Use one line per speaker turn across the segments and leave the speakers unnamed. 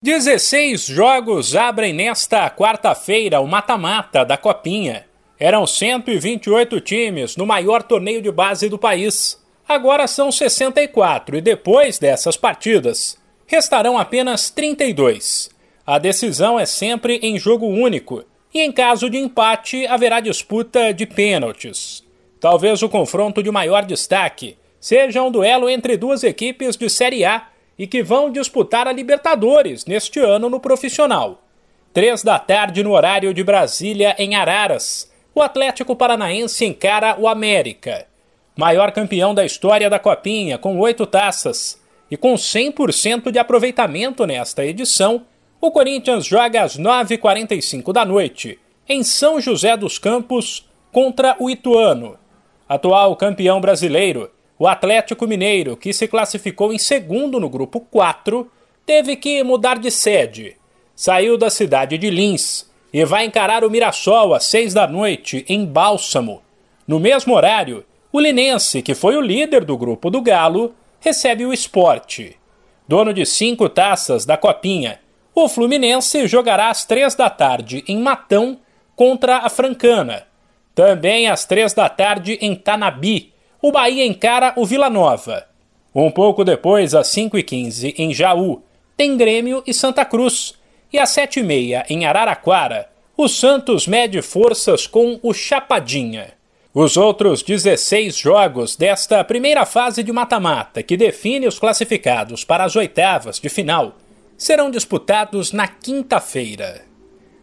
16 jogos abrem nesta quarta-feira o mata-mata da Copinha. Eram 128 times no maior torneio de base do país. Agora são 64 e depois dessas partidas restarão apenas 32. A decisão é sempre em jogo único e em caso de empate haverá disputa de pênaltis. Talvez o confronto de maior destaque seja um duelo entre duas equipes de Série A e que vão disputar a Libertadores neste ano no profissional. Três da tarde no horário de Brasília, em Araras, o Atlético Paranaense encara o América. Maior campeão da história da Copinha, com oito taças. E com 100% de aproveitamento nesta edição, o Corinthians joga às 9h45 da noite, em São José dos Campos, contra o Ituano. Atual campeão brasileiro, o Atlético Mineiro, que se classificou em segundo no grupo 4, teve que mudar de sede. Saiu da cidade de Lins e vai encarar o Mirassol às seis da noite, em Bálsamo. No mesmo horário, o Linense, que foi o líder do grupo do Galo, recebe o esporte. Dono de cinco taças da Copinha, o Fluminense jogará às três da tarde em Matão contra a Francana. Também às três da tarde em Tanabi, o Bahia encara o Vila Nova. Um pouco depois, às 5h15, em Jaú, tem Grêmio e Santa Cruz. E às 7h30, em Araraquara, o Santos mede forças com o Chapadinha. Os outros 16 jogos desta primeira fase de mata-mata, que define os classificados para as oitavas de final, serão disputados na quinta-feira.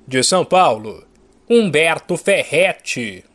De São Paulo, Humberto Ferretti.